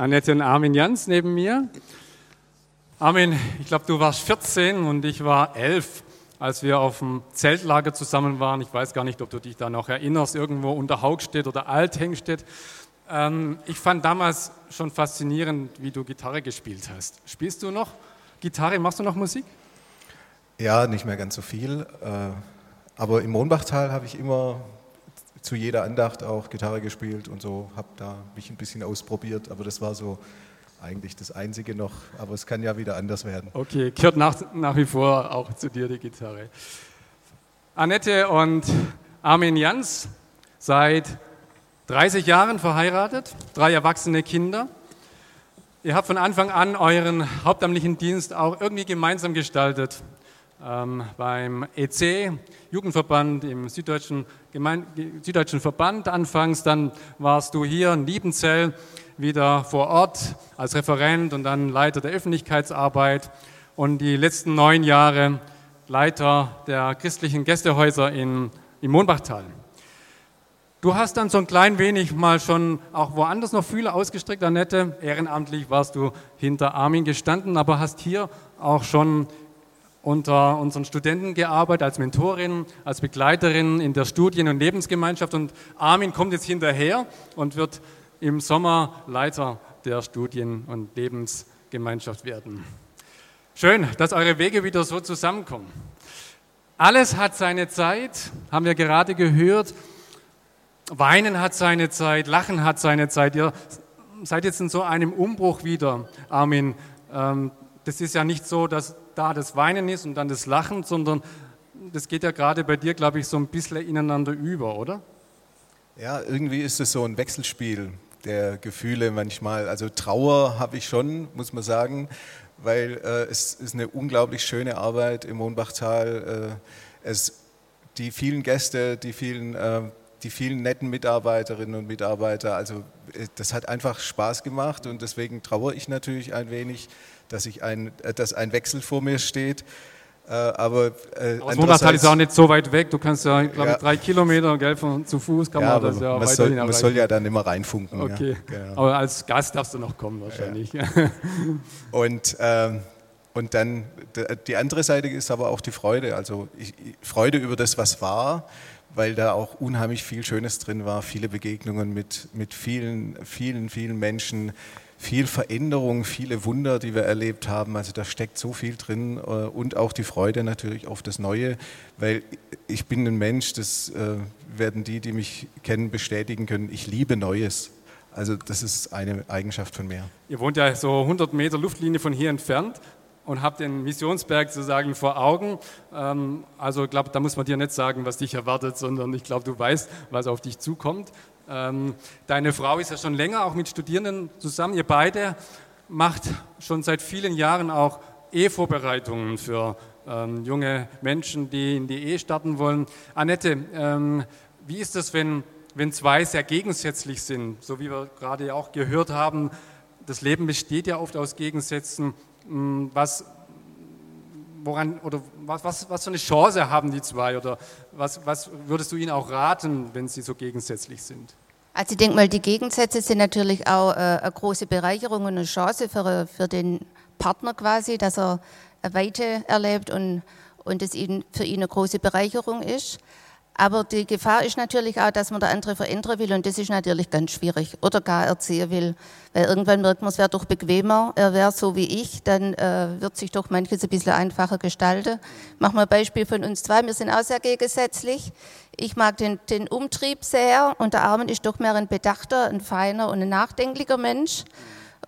Annette und Armin Jans neben mir. Armin, ich glaube, du warst 14 und ich war 11, als wir auf dem Zeltlager zusammen waren. Ich weiß gar nicht, ob du dich da noch erinnerst, irgendwo unter Haugstedt oder Althengstedt. Ähm, ich fand damals schon faszinierend, wie du Gitarre gespielt hast. Spielst du noch Gitarre? Machst du noch Musik? Ja, nicht mehr ganz so viel. Äh, aber im Mohnbachtal habe ich immer zu jeder Andacht auch Gitarre gespielt und so, habe da mich ein bisschen ausprobiert, aber das war so eigentlich das Einzige noch, aber es kann ja wieder anders werden. Okay, gehört nach, nach wie vor auch zu dir die Gitarre. Annette und Armin Jans, seit 30 Jahren verheiratet, drei erwachsene Kinder. Ihr habt von Anfang an euren hauptamtlichen Dienst auch irgendwie gemeinsam gestaltet ähm, beim EC, Jugendverband im Süddeutschen, Gemein Süddeutschen Verband anfangs, dann warst du hier in Liebenzell wieder vor Ort als Referent und dann Leiter der Öffentlichkeitsarbeit und die letzten neun Jahre Leiter der christlichen Gästehäuser in, im Mohnbachtal. Du hast dann so ein klein wenig mal schon auch woanders noch Fühler ausgestreckt, Annette. Ehrenamtlich warst du hinter Armin gestanden, aber hast hier auch schon unter unseren Studenten gearbeitet, als Mentorin, als Begleiterin in der Studien- und Lebensgemeinschaft. Und Armin kommt jetzt hinterher und wird im Sommer Leiter der Studien- und Lebensgemeinschaft werden. Schön, dass eure Wege wieder so zusammenkommen. Alles hat seine Zeit, haben wir gerade gehört. Weinen hat seine Zeit, Lachen hat seine Zeit. Ihr seid jetzt in so einem Umbruch wieder, Armin. Das ist ja nicht so, dass da das Weinen ist und dann das Lachen, sondern das geht ja gerade bei dir, glaube ich, so ein bisschen ineinander über, oder? Ja, irgendwie ist es so ein Wechselspiel der Gefühle manchmal. Also Trauer habe ich schon, muss man sagen, weil äh, es ist eine unglaublich schöne Arbeit im Mohnbachtal. Äh, es, die vielen Gäste, die vielen, äh, die vielen netten Mitarbeiterinnen und Mitarbeiter, also äh, das hat einfach Spaß gemacht und deswegen trauere ich natürlich ein wenig dass, ich ein, äh, dass ein Wechsel vor mir steht. Äh, aber äh, Aus Wundertal ist auch nicht so weit weg. Du kannst ja, glaube ich, drei Kilometer gell, von, zu Fuß kann ja, man das ja man soll, man soll ja dann immer reinfunken. Okay, ja, genau. aber als Gast darfst du noch kommen wahrscheinlich. Ja. und, ähm, und dann die andere Seite ist aber auch die Freude. Also ich, Freude über das, was war, weil da auch unheimlich viel Schönes drin war, viele Begegnungen mit, mit vielen, vielen, vielen Menschen, viel Veränderung, viele Wunder, die wir erlebt haben. Also da steckt so viel drin äh, und auch die Freude natürlich auf das Neue, weil ich bin ein Mensch, das äh, werden die, die mich kennen, bestätigen können. Ich liebe Neues. Also das ist eine Eigenschaft von mir. Ihr wohnt ja so 100 Meter Luftlinie von hier entfernt und habt den Missionsberg sozusagen vor Augen. Ähm, also ich glaube, da muss man dir nicht sagen, was dich erwartet, sondern ich glaube, du weißt, was auf dich zukommt. Ähm, deine Frau ist ja schon länger auch mit Studierenden zusammen. Ihr beide macht schon seit vielen Jahren auch Ehevorbereitungen für ähm, junge Menschen, die in die Ehe starten wollen. Annette, ähm, wie ist das, wenn, wenn zwei sehr gegensätzlich sind? So wie wir gerade auch gehört haben, das Leben besteht ja oft aus Gegensätzen. Hm, was, woran, oder was, was, was für eine Chance haben die zwei? Oder was, was würdest du ihnen auch raten, wenn sie so gegensätzlich sind? Also ich denke mal, die Gegensätze sind natürlich auch äh, eine große Bereicherung und eine Chance für, für den Partner quasi, dass er eine Weite erlebt und, und es ihn, für ihn eine große Bereicherung ist. Aber die Gefahr ist natürlich auch, dass man der andere verändern will und das ist natürlich ganz schwierig oder gar erziehen will. Weil irgendwann merkt man, es wäre doch bequemer, er wäre so wie ich, dann äh, wird sich doch manches ein bisschen einfacher gestalten. Machen wir ein Beispiel von uns zwei, wir sind auch sehr gegensätzlich. Ich mag den, den Umtrieb sehr und der Armin ist doch mehr ein bedachter, ein feiner und ein nachdenklicher Mensch.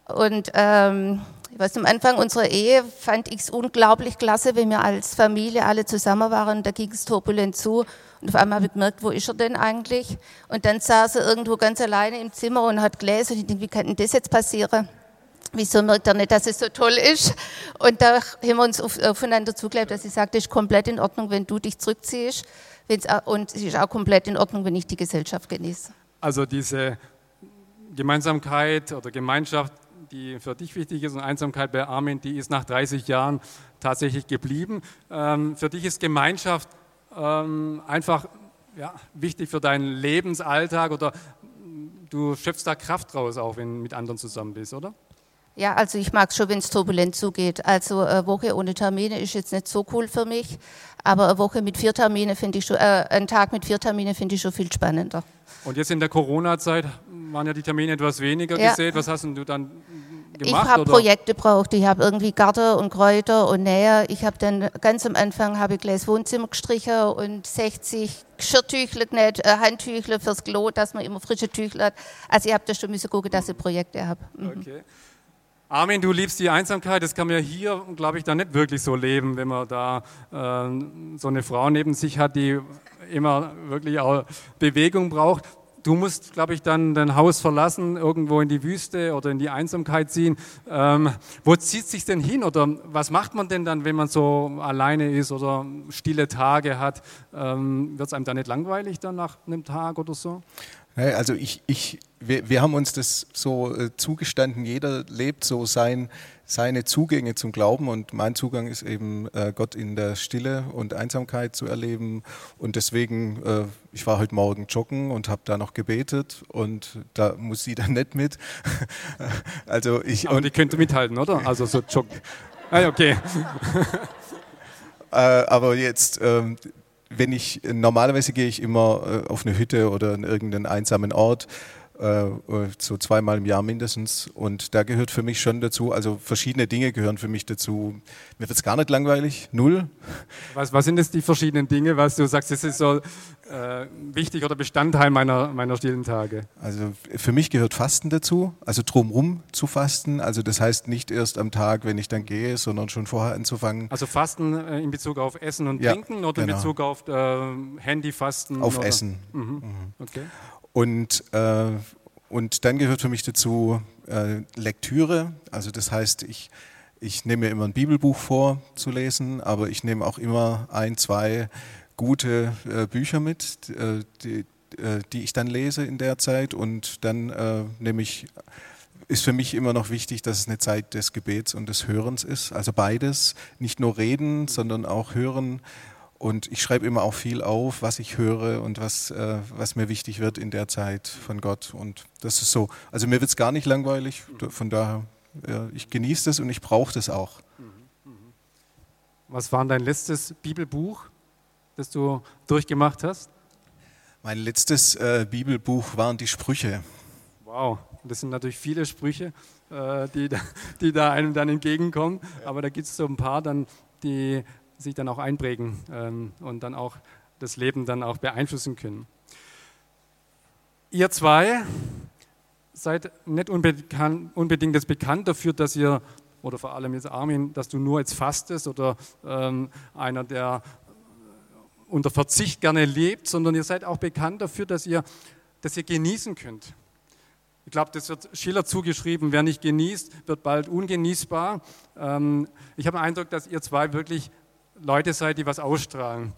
Und ähm, Was am Anfang unserer Ehe fand ich es unglaublich klasse, wenn wir als Familie alle zusammen waren. Da ging es turbulent zu. Und auf einmal habe ich gemerkt, wo ist er denn eigentlich? Und dann saß er irgendwo ganz alleine im Zimmer und hat gelesen. Und ich denke, wie kann denn das jetzt passieren? Wieso merkt er nicht, dass es so toll ist? Und da haben wir uns aufeinander zugelebt, dass ich sagte, es ist komplett in Ordnung, wenn du dich zurückziehst. Und es ist auch komplett in Ordnung, wenn ich die Gesellschaft genieße. Also diese Gemeinsamkeit oder Gemeinschaft, die für dich wichtig ist und Einsamkeit bei Armin, die ist nach 30 Jahren tatsächlich geblieben. Ähm, für dich ist Gemeinschaft ähm, einfach ja, wichtig für deinen Lebensalltag oder du schöpfst da Kraft raus, auch wenn du mit anderen zusammen bist, oder? Ja, also ich mag es schon, wenn es turbulent zugeht. Also eine Woche ohne Termine ist jetzt nicht so cool für mich, aber eine Woche mit vier Termine finde ich schon, äh, ein Tag mit vier Termine finde ich schon viel spannender. Und jetzt in der Corona-Zeit waren ja die Termine etwas weniger ja. gesät. Was hast du dann gemacht? Ich habe Projekte braucht. Ich habe irgendwie Garten und Kräuter und Nähe. Ich habe dann ganz am Anfang habe ich gleich Wohnzimmer gestrichen und 60 Geschirrtüchle genäht, äh, Handtüchle fürs Klo, dass man immer frische Tüchle hat. Also ich habe da schon müssen gucken, dass ich Projekte habe. Mhm. Okay. Armin, du liebst die Einsamkeit, das kann man ja hier, glaube ich, da nicht wirklich so leben, wenn man da äh, so eine Frau neben sich hat, die immer wirklich auch Bewegung braucht. Du musst, glaube ich, dann dein Haus verlassen, irgendwo in die Wüste oder in die Einsamkeit ziehen. Ähm, wo zieht sich denn hin oder was macht man denn dann, wenn man so alleine ist oder stille Tage hat? Ähm, Wird es einem da nicht langweilig dann nach einem Tag oder so? Also ich, ich, wir, wir haben uns das so äh, zugestanden, jeder lebt so sein, seine Zugänge zum Glauben und mein Zugang ist eben äh, Gott in der Stille und Einsamkeit zu erleben und deswegen, äh, ich war heute Morgen joggen und habe da noch gebetet und da muss sie dann nicht mit. also ich Aber die könnte mithalten, oder? Also so joggen. Ah, okay. aber jetzt ähm, wenn ich, normalerweise gehe ich immer äh, auf eine Hütte oder in irgendeinen einsamen Ort, äh, so zweimal im Jahr mindestens. Und da gehört für mich schon dazu, also verschiedene Dinge gehören für mich dazu. Mir wird es gar nicht langweilig, null. Was, was sind jetzt die verschiedenen Dinge, was du sagst, das ist so äh, wichtig oder Bestandteil meiner, meiner stillen Tage? Also für mich gehört Fasten dazu, also drumrum zu fasten. Also das heißt nicht erst am Tag, wenn ich dann gehe, sondern schon vorher anzufangen. Also Fasten äh, in Bezug auf Essen und ja, Trinken oder genau. in Bezug auf äh, Handyfasten? Auf oder? Essen. Mhm. Mhm. Okay. Und, äh, und dann gehört für mich dazu äh, Lektüre. Also das heißt, ich, ich nehme mir immer ein Bibelbuch vor zu lesen, aber ich nehme auch immer ein, zwei gute äh, Bücher mit, äh, die, äh, die ich dann lese in der Zeit. Und dann äh, nehme ich ist für mich immer noch wichtig, dass es eine Zeit des Gebets und des Hörens ist. Also beides, nicht nur reden, sondern auch hören. Und ich schreibe immer auch viel auf, was ich höre und was, äh, was mir wichtig wird in der Zeit von Gott. Und das ist so. Also mir wird es gar nicht langweilig. Von daher, ja, ich genieße das und ich brauche das auch. Was war dein letztes Bibelbuch? das du durchgemacht hast? Mein letztes äh, Bibelbuch waren die Sprüche. Wow, das sind natürlich viele Sprüche, äh, die, die da einem dann entgegenkommen. Aber da gibt es so ein paar, dann, die sich dann auch einprägen ähm, und dann auch das Leben dann auch beeinflussen können. Ihr zwei seid nicht unbedingt das bekannt dafür, dass ihr, oder vor allem jetzt Armin, dass du nur jetzt fastest oder ähm, einer, der unter Verzicht gerne lebt, sondern ihr seid auch bekannt dafür, dass ihr, dass ihr genießen könnt. Ich glaube, das wird Schiller zugeschrieben, wer nicht genießt, wird bald ungenießbar. Ähm, ich habe den Eindruck, dass ihr zwei wirklich Leute seid, die was ausstrahlen,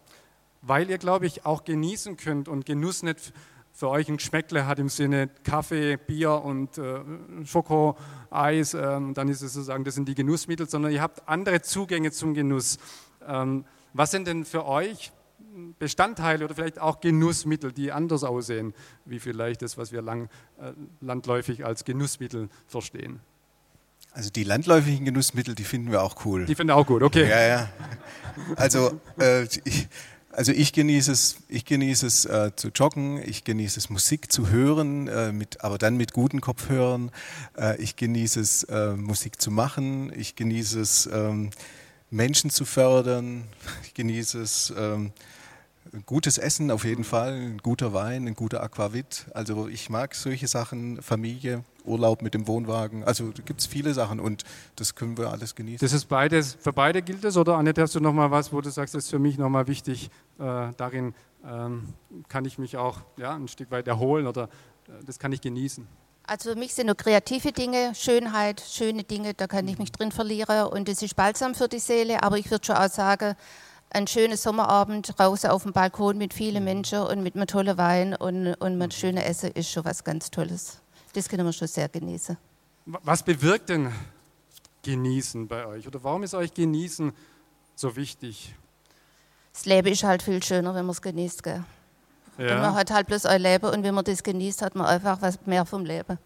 weil ihr, glaube ich, auch genießen könnt und Genuss nicht für euch ein Geschmäckle hat im Sinne Kaffee, Bier und äh, Schoko, Eis, ähm, dann ist es sozusagen, das sind die Genussmittel, sondern ihr habt andere Zugänge zum Genuss. Ähm, was sind denn für euch Bestandteile oder vielleicht auch Genussmittel, die anders aussehen, wie vielleicht das, was wir lang, äh, landläufig als Genussmittel verstehen. Also die landläufigen Genussmittel, die finden wir auch cool. Die finden wir auch gut, okay. Ja, ja. Also, äh, ich, also ich genieße es, ich genieße es äh, zu joggen, ich genieße es Musik zu hören, äh, mit, aber dann mit guten Kopfhörern. Äh, ich genieße es äh, Musik zu machen, ich genieße es ähm, Menschen zu fördern, ich genieße es ähm, gutes Essen auf jeden Fall, ein guter Wein, ein guter Aquavit. Also ich mag solche Sachen, Familie, Urlaub mit dem Wohnwagen. Also da gibt es viele Sachen und das können wir alles genießen. Das ist beides, für beide gilt es oder Annette, hast du noch mal was, wo du sagst, das ist für mich noch mal wichtig, äh, darin ähm, kann ich mich auch ja, ein Stück weit erholen oder äh, das kann ich genießen. Also für mich sind nur kreative Dinge, Schönheit, schöne Dinge, da kann ich mich drin verlieren und es ist balsam für die Seele, aber ich würde schon auch sagen, ein schöner Sommerabend draußen auf dem Balkon mit vielen Menschen und mit einem tollen Wein und, und mit schönem Essen ist schon was ganz Tolles. Das können wir schon sehr genießen. Was bewirkt denn Genießen bei euch oder warum ist euch Genießen so wichtig? Das Leben ist halt viel schöner, wenn man es genießt. Gell? Ja. Und man hat halt bloß ein Leben und wenn man das genießt, hat man einfach was mehr vom Leben.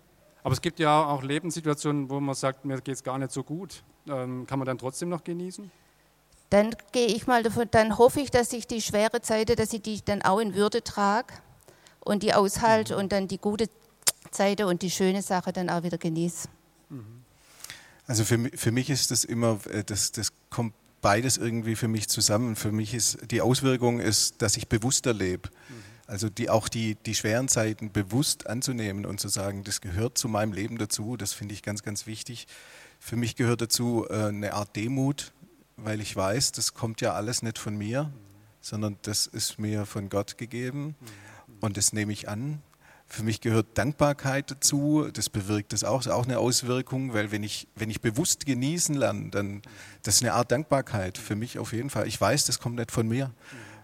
Aber es gibt ja auch Lebenssituationen, wo man sagt, mir geht es gar nicht so gut. Ähm, kann man dann trotzdem noch genießen? Dann gehe ich mal davon, dann hoffe ich, dass ich die schwere Zeit, dass ich die dann auch in Würde trage und die aushalte und dann die gute Zeit und die schöne Sache dann auch wieder genieße. Also für, für mich ist das immer, äh, das, das kommt beides irgendwie für mich zusammen. Für mich ist die Auswirkung ist, dass ich bewusster lebe. Also die, auch die, die schweren Zeiten bewusst anzunehmen und zu sagen, das gehört zu meinem Leben dazu, das finde ich ganz, ganz wichtig. Für mich gehört dazu äh, eine Art Demut, weil ich weiß, das kommt ja alles nicht von mir, sondern das ist mir von Gott gegeben und das nehme ich an. Für mich gehört Dankbarkeit dazu, das bewirkt das auch, ist auch eine Auswirkung, weil wenn ich, wenn ich bewusst genießen lerne, dann das ist eine Art Dankbarkeit für mich auf jeden Fall. Ich weiß, das kommt nicht von mir.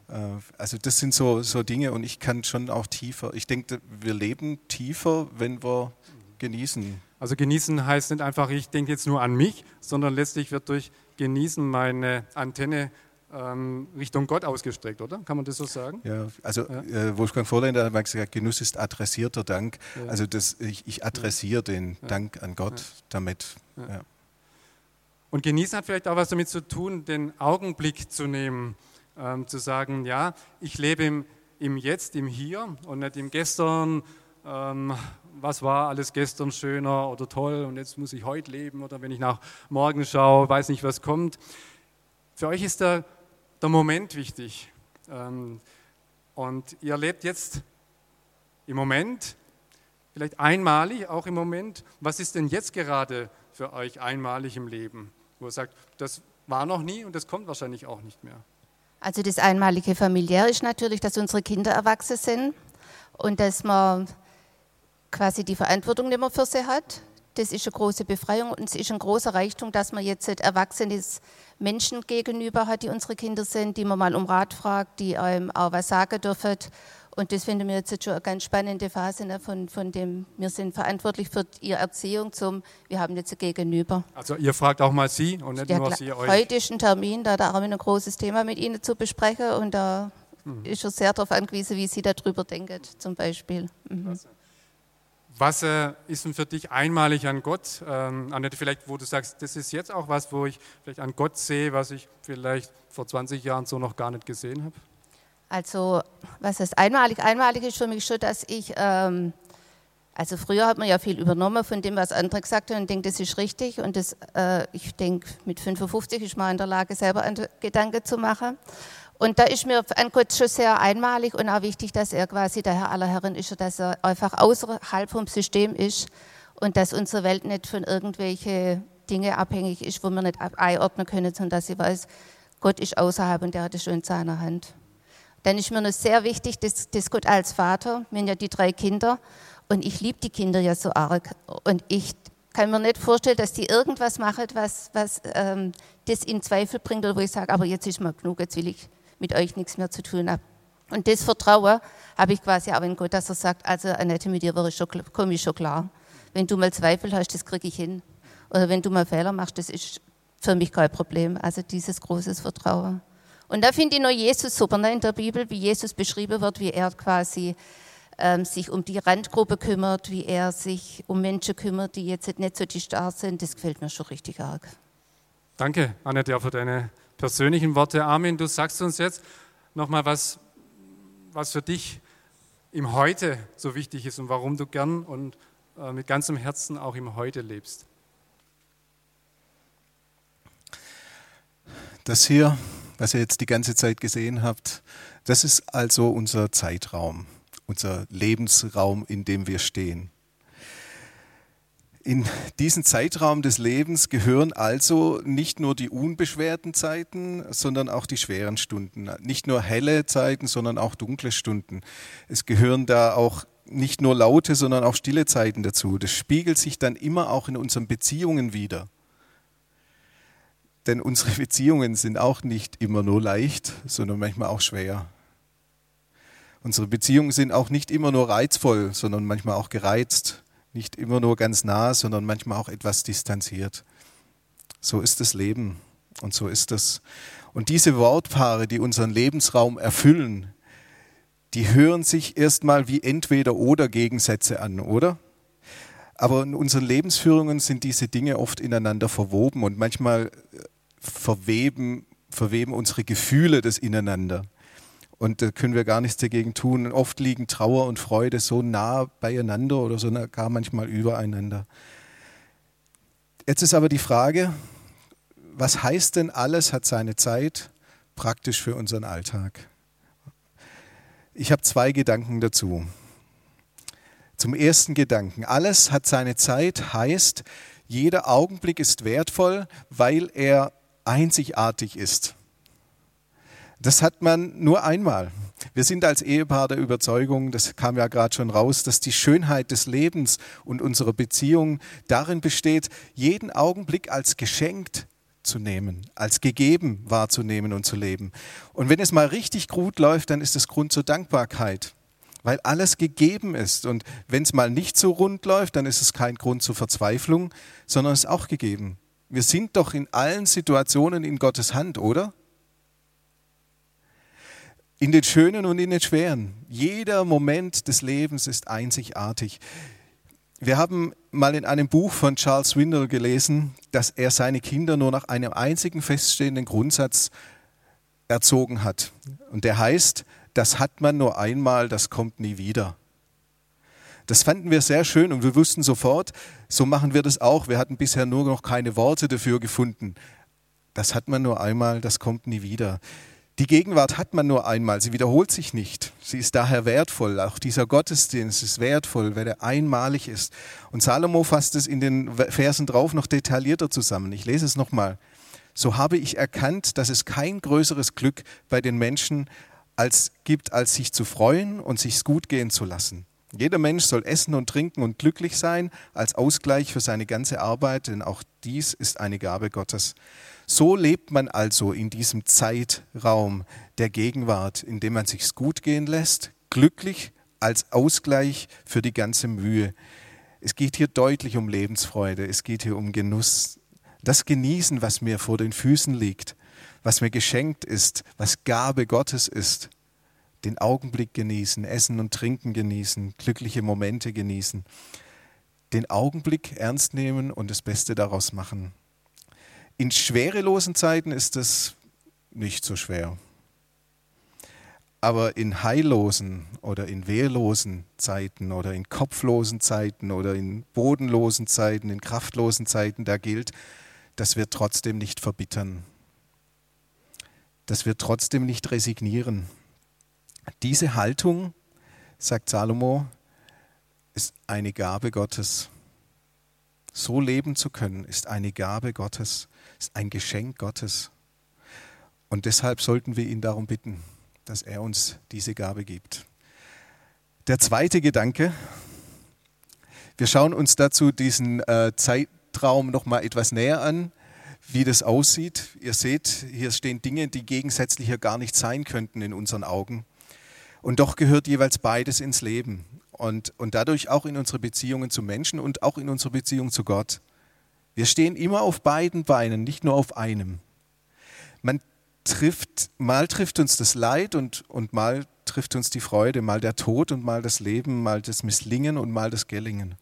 Äh, Also das sind so, so Dinge und ich kann schon auch tiefer, ich denke, wir leben tiefer, wenn wir genießen. Also genießen heißt nicht einfach, ich denke jetzt nur an mich, sondern letztlich wird durch Genießen meine Antenne ähm, Richtung Gott ausgestreckt, oder? Kann man das so sagen? Ja, also Ja. Äh, Wolfgang Vorländer hat mal gesagt, Genuss ist adressierter Dank. Ja. Also das, ich, ich adressiere den Ja. Dank an Gott damit. Und genießen hat vielleicht auch was damit zu tun, den Augenblick zu nehmen, ähm, zu sagen, ja, ich lebe im, im Jetzt, im Hier und nicht im Gestern. Ähm, was war alles gestern schöner oder toll und jetzt muss ich heute leben oder wenn ich nach morgen schaue, weiß nicht, was kommt. Für euch ist der, der Moment wichtig. Ähm, und ihr lebt jetzt im Moment, vielleicht einmalig auch im Moment. Was ist denn jetzt gerade für euch einmalig im Leben, wo ihr sagt, das war noch nie und das kommt wahrscheinlich auch nicht mehr? Also das einmalige familiär ist natürlich, dass unsere Kinder erwachsen sind und dass man quasi die Verantwortung nicht mehr für sie hat. Das ist eine große Befreiung und es ist ein großer Reichtum, dass man jetzt erwachsene Menschen gegenüber hat, die unsere Kinder sind, die man mal um Rat fragt, die einem auch was sagen dürfen. Und das finden wir jetzt schon eine ganz spannende Phase ne, von, von dem, wir sind verantwortlich für ihre Erziehung zum, wir haben jetzt ein Gegenüber. Also ihr fragt auch mal sie und nicht Ja, nur klar. sie euch. Heute ist ein Termin, da da haben wir ein großes Thema mit Ihnen zu besprechen und da Mhm. ist er sehr darauf angewiesen, wie Sie darüber denken, zum Beispiel. Mhm. Was ist denn für dich einmalig an Gott? Ähm, Annette, vielleicht, wo du sagst, das ist jetzt auch was, wo ich vielleicht an Gott sehe, was ich vielleicht vor 20 Jahren so noch gar nicht gesehen habe? Also, was ist einmalig? Einmalig ist für mich schon, dass ich, ähm, also früher hat man ja viel übernommen von dem, was andere gesagt haben und denkt, das ist richtig. Und das, äh, ich denke, mit 55 ist man in der Lage, selber Gedanken zu machen. Und da ist mir an Gott schon sehr einmalig und auch wichtig, dass er quasi der Herr aller Herren ist und dass er einfach außerhalb vom System ist und dass unsere Welt nicht von irgendwelchen Dingen abhängig ist, wo wir nicht einordnen können, sondern dass sie weiß, Gott ist außerhalb und der hat es schon in seiner Hand. Dann ist mir noch sehr wichtig, dass, dass Gott als Vater, wir haben ja die drei Kinder und ich liebe die Kinder ja so arg und ich kann mir nicht vorstellen, dass die irgendwas machen, was, was ähm, das in Zweifel bringt oder wo ich sage, aber jetzt ist mal genug, jetzt will ich mit euch nichts mehr zu tun haben. Und das Vertrauen habe ich quasi auch in Gott, dass er sagt, also Annette, mit dir komme ich schon klar. Wenn du mal Zweifel hast, das kriege ich hin. Oder wenn du mal Fehler machst, das ist für mich kein Problem. Also dieses großes Vertrauen. Und da finde ich noch Jesus super ne, in der Bibel, wie Jesus beschrieben wird, wie er quasi ähm, sich um die Randgruppe kümmert, wie er sich um Menschen kümmert, die jetzt nicht so die Star sind. Das gefällt mir schon richtig arg. Danke, Annette, für deine persönlichen Worte. Armin, du sagst uns jetzt nochmal, was, was für dich im Heute so wichtig ist und warum du gern und äh, mit ganzem Herzen auch im Heute lebst. Das hier was ihr jetzt die ganze Zeit gesehen habt, das ist also unser Zeitraum, unser Lebensraum, in dem wir stehen. In diesen Zeitraum des Lebens gehören also nicht nur die unbeschwerten Zeiten, sondern auch die schweren Stunden. Nicht nur helle Zeiten, sondern auch dunkle Stunden. Es gehören da auch nicht nur laute, sondern auch stille Zeiten dazu. Das spiegelt sich dann immer auch in unseren Beziehungen wieder. Denn unsere Beziehungen sind auch nicht immer nur leicht, sondern manchmal auch schwer. Unsere Beziehungen sind auch nicht immer nur reizvoll, sondern manchmal auch gereizt. Nicht immer nur ganz nah, sondern manchmal auch etwas distanziert. So ist das Leben und so ist es. Und diese Wortpaare, die unseren Lebensraum erfüllen, die hören sich erstmal wie entweder oder Gegensätze an, oder? Aber in unseren Lebensführungen sind diese Dinge oft ineinander verwoben und manchmal äh, verweben, verweben unsere Gefühle das ineinander. Und da können wir gar nichts dagegen tun. Und oft liegen Trauer und Freude so nah beieinander oder so gar manchmal übereinander. Jetzt ist aber die Frage, was heißt denn alles hat seine Zeit praktisch für unseren Alltag? Ich habe zwei Gedanken dazu. Zum ersten Gedanken, alles hat seine Zeit heißt, jeder Augenblick ist wertvoll, weil er einzigartig ist. Das hat man nur einmal. Wir sind als Ehepaar der Überzeugung, das kam ja gerade schon raus, dass die Schönheit des Lebens und unserer Beziehung darin besteht, jeden Augenblick als geschenkt zu nehmen, als gegeben wahrzunehmen und zu leben. Und wenn es mal richtig gut läuft, dann ist es Grund zur Dankbarkeit, weil alles gegeben ist. Und wenn es mal nicht so rund läuft, dann ist es kein Grund zur Verzweiflung, sondern es ist auch gegeben. Wir sind doch in allen Situationen in Gottes Hand, oder? In den schönen und in den schweren. Jeder Moment des Lebens ist einzigartig. Wir haben mal in einem Buch von Charles Swindle gelesen, dass er seine Kinder nur nach einem einzigen feststehenden Grundsatz erzogen hat. Und der heißt, das hat man nur einmal, das kommt nie wieder. Das fanden wir sehr schön und wir wussten sofort, so machen wir das auch. Wir hatten bisher nur noch keine Worte dafür gefunden. Das hat man nur einmal, das kommt nie wieder. Die Gegenwart hat man nur einmal, sie wiederholt sich nicht. Sie ist daher wertvoll. Auch dieser Gottesdienst ist wertvoll, weil er einmalig ist. Und Salomo fasst es in den Versen drauf noch detaillierter zusammen. Ich lese es nochmal. So habe ich erkannt, dass es kein größeres Glück bei den Menschen als gibt, als sich zu freuen und sich's gut gehen zu lassen. Jeder Mensch soll essen und trinken und glücklich sein als Ausgleich für seine ganze Arbeit, denn auch dies ist eine Gabe Gottes. So lebt man also in diesem Zeitraum der Gegenwart, in dem man sich's gut gehen lässt, glücklich als Ausgleich für die ganze Mühe. Es geht hier deutlich um Lebensfreude, es geht hier um Genuss. Das Genießen, was mir vor den Füßen liegt, was mir geschenkt ist, was Gabe Gottes ist. Den Augenblick genießen, Essen und Trinken genießen, glückliche Momente genießen. Den Augenblick ernst nehmen und das Beste daraus machen. In schwerelosen Zeiten ist es nicht so schwer. Aber in heillosen oder in wehrlosen Zeiten oder in kopflosen Zeiten oder in bodenlosen Zeiten, in kraftlosen Zeiten, da gilt, dass wir trotzdem nicht verbittern, dass wir trotzdem nicht resignieren. Diese Haltung, sagt Salomo, ist eine Gabe Gottes. So leben zu können, ist eine Gabe Gottes, ist ein Geschenk Gottes. Und deshalb sollten wir ihn darum bitten, dass er uns diese Gabe gibt. Der zweite Gedanke, wir schauen uns dazu diesen äh, Zeitraum noch mal etwas näher an, wie das aussieht. Ihr seht, hier stehen Dinge, die gegensätzlicher gar nicht sein könnten in unseren Augen. Und doch gehört jeweils beides ins Leben und, und dadurch auch in unsere Beziehungen zu Menschen und auch in unsere Beziehung zu Gott. Wir stehen immer auf beiden Beinen, nicht nur auf einem. Man trifft, mal trifft uns das Leid und, und mal trifft uns die Freude, mal der Tod und mal das Leben, mal das Misslingen und mal das Gelingen.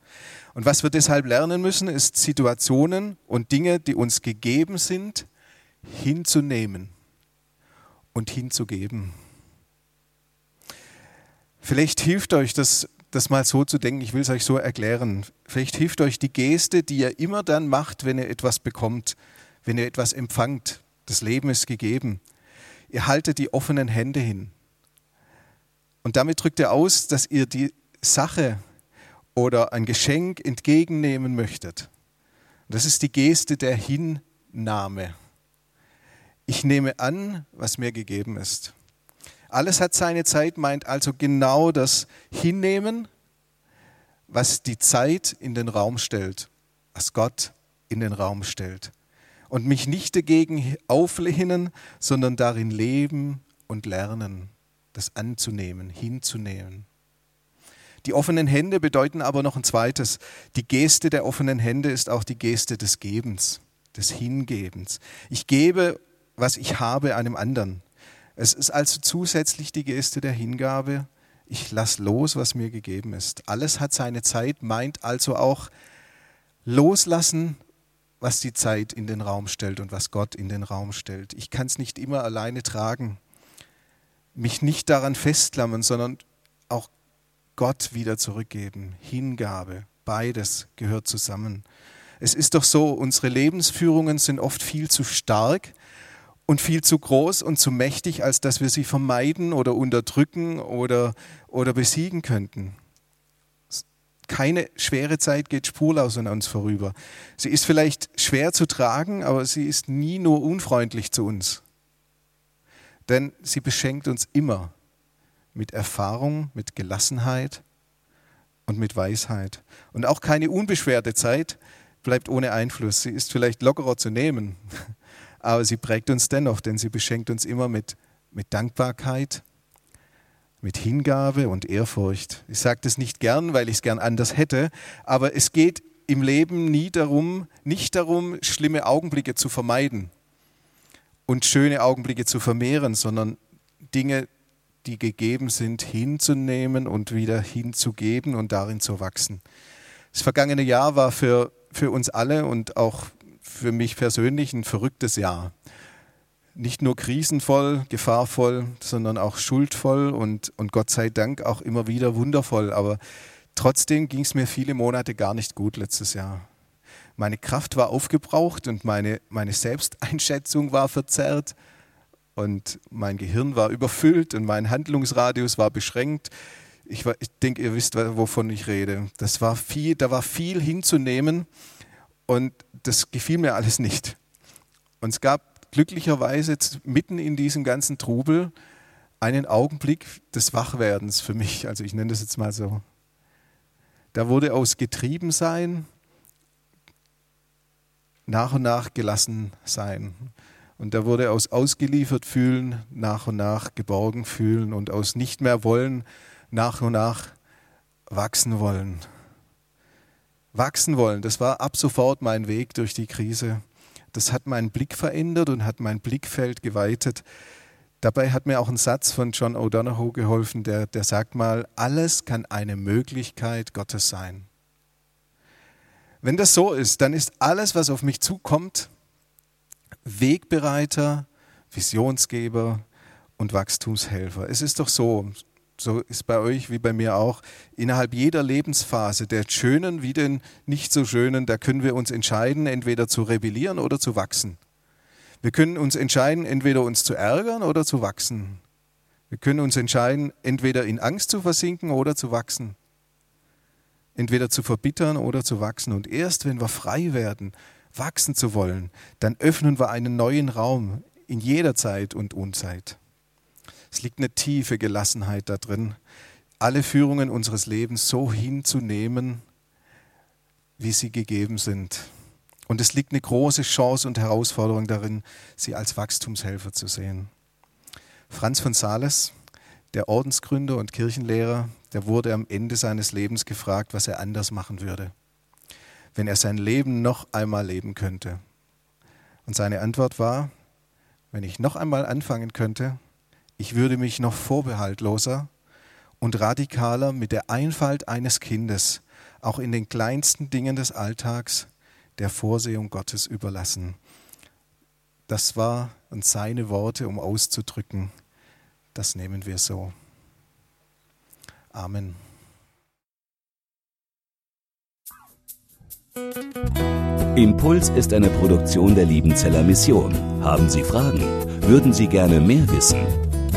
Und was wir deshalb lernen müssen, ist Situationen und Dinge, die uns gegeben sind, hinzunehmen und hinzugeben. Vielleicht hilft euch das das mal so zu denken, ich will es euch so erklären. Vielleicht hilft euch die Geste, die ihr immer dann macht, wenn ihr etwas bekommt, wenn ihr etwas empfangt. Das Leben ist gegeben. ihr haltet die offenen Hände hin. Und damit drückt er aus, dass ihr die Sache oder ein Geschenk entgegennehmen möchtet. Das ist die Geste der Hinnahme. Ich nehme an, was mir gegeben ist. Alles hat seine Zeit, meint also genau das Hinnehmen, was die Zeit in den Raum stellt, was Gott in den Raum stellt. Und mich nicht dagegen auflehnen, sondern darin leben und lernen, das anzunehmen, hinzunehmen. Die offenen Hände bedeuten aber noch ein zweites. Die Geste der offenen Hände ist auch die Geste des Gebens, des Hingebens. Ich gebe, was ich habe, einem anderen. Es ist also zusätzlich die Geste der Hingabe. Ich lasse los, was mir gegeben ist. Alles hat seine Zeit, meint also auch loslassen, was die Zeit in den Raum stellt und was Gott in den Raum stellt. Ich kann es nicht immer alleine tragen. Mich nicht daran festklammern, sondern auch Gott wieder zurückgeben. Hingabe, beides gehört zusammen. Es ist doch so, unsere Lebensführungen sind oft viel zu stark und viel zu groß und zu mächtig, als dass wir sie vermeiden oder unterdrücken oder, oder besiegen könnten. Keine schwere Zeit geht spurlos an uns vorüber. Sie ist vielleicht schwer zu tragen, aber sie ist nie nur unfreundlich zu uns. Denn sie beschenkt uns immer mit Erfahrung, mit Gelassenheit und mit Weisheit. Und auch keine unbeschwerte Zeit bleibt ohne Einfluss. Sie ist vielleicht lockerer zu nehmen, aber sie prägt uns dennoch, denn sie beschenkt uns immer mit, mit Dankbarkeit, mit Hingabe und Ehrfurcht. Ich sage das nicht gern, weil ich es gern anders hätte, aber es geht im Leben nie darum, nicht darum, schlimme Augenblicke zu vermeiden und schöne Augenblicke zu vermehren, sondern Dinge, die gegeben sind, hinzunehmen und wieder hinzugeben und darin zu wachsen. Das vergangene Jahr war für, für uns alle und auch für mich persönlich ein verrücktes Jahr. Nicht nur krisenvoll, gefahrvoll, sondern auch schuldvoll und, und Gott sei Dank auch immer wieder wundervoll. Aber trotzdem ging es mir viele Monate gar nicht gut letztes Jahr. Meine Kraft war aufgebraucht und meine, meine Selbsteinschätzung war verzerrt und mein Gehirn war überfüllt und mein Handlungsradius war beschränkt. Ich, ich denke, ihr wisst, wovon ich rede. Das war viel, da war viel hinzunehmen und das gefiel mir alles nicht. Und es gab glücklicherweise mitten in diesem ganzen Trubel einen Augenblick des Wachwerdens für mich. Also ich nenne das jetzt mal so. Da wurde aus Getriebensein nach und nach gelassen sein. Und da wurde aus ausgeliefert fühlen nach und nach geborgen fühlen und aus nicht mehr wollen nach und nach wachsen wollen wachsen wollen. Das war ab sofort mein Weg durch die Krise. Das hat meinen Blick verändert und hat mein Blickfeld geweitet. Dabei hat mir auch ein Satz von John O'Donoghue geholfen, der, der sagt mal, alles kann eine Möglichkeit Gottes sein. Wenn das so ist, dann ist alles, was auf mich zukommt, Wegbereiter, Visionsgeber und Wachstumshelfer. Es ist doch so, so ist bei euch wie bei mir auch, innerhalb jeder Lebensphase, der schönen wie den nicht so schönen, da können wir uns entscheiden, entweder zu rebellieren oder zu wachsen. Wir können uns entscheiden, entweder uns zu ärgern oder zu wachsen. Wir können uns entscheiden, entweder in Angst zu versinken oder zu wachsen. Entweder zu verbittern oder zu wachsen. Und erst wenn wir frei werden, wachsen zu wollen, dann öffnen wir einen neuen Raum in jeder Zeit und Unzeit. Es liegt eine tiefe Gelassenheit da drin, alle Führungen unseres Lebens so hinzunehmen, wie sie gegeben sind. Und es liegt eine große Chance und Herausforderung darin, sie als Wachstumshelfer zu sehen. Franz von Sales, der Ordensgründer und Kirchenlehrer, der wurde am Ende seines Lebens gefragt, was er anders machen würde, wenn er sein Leben noch einmal leben könnte. Und seine Antwort war, wenn ich noch einmal anfangen könnte, ich würde mich noch vorbehaltloser und radikaler mit der Einfalt eines Kindes, auch in den kleinsten Dingen des Alltags, der Vorsehung Gottes überlassen. Das war und seine Worte, um auszudrücken, das nehmen wir so. Amen. Impuls ist eine Produktion der Liebenzeller Mission. Haben Sie Fragen? Würden Sie gerne mehr wissen?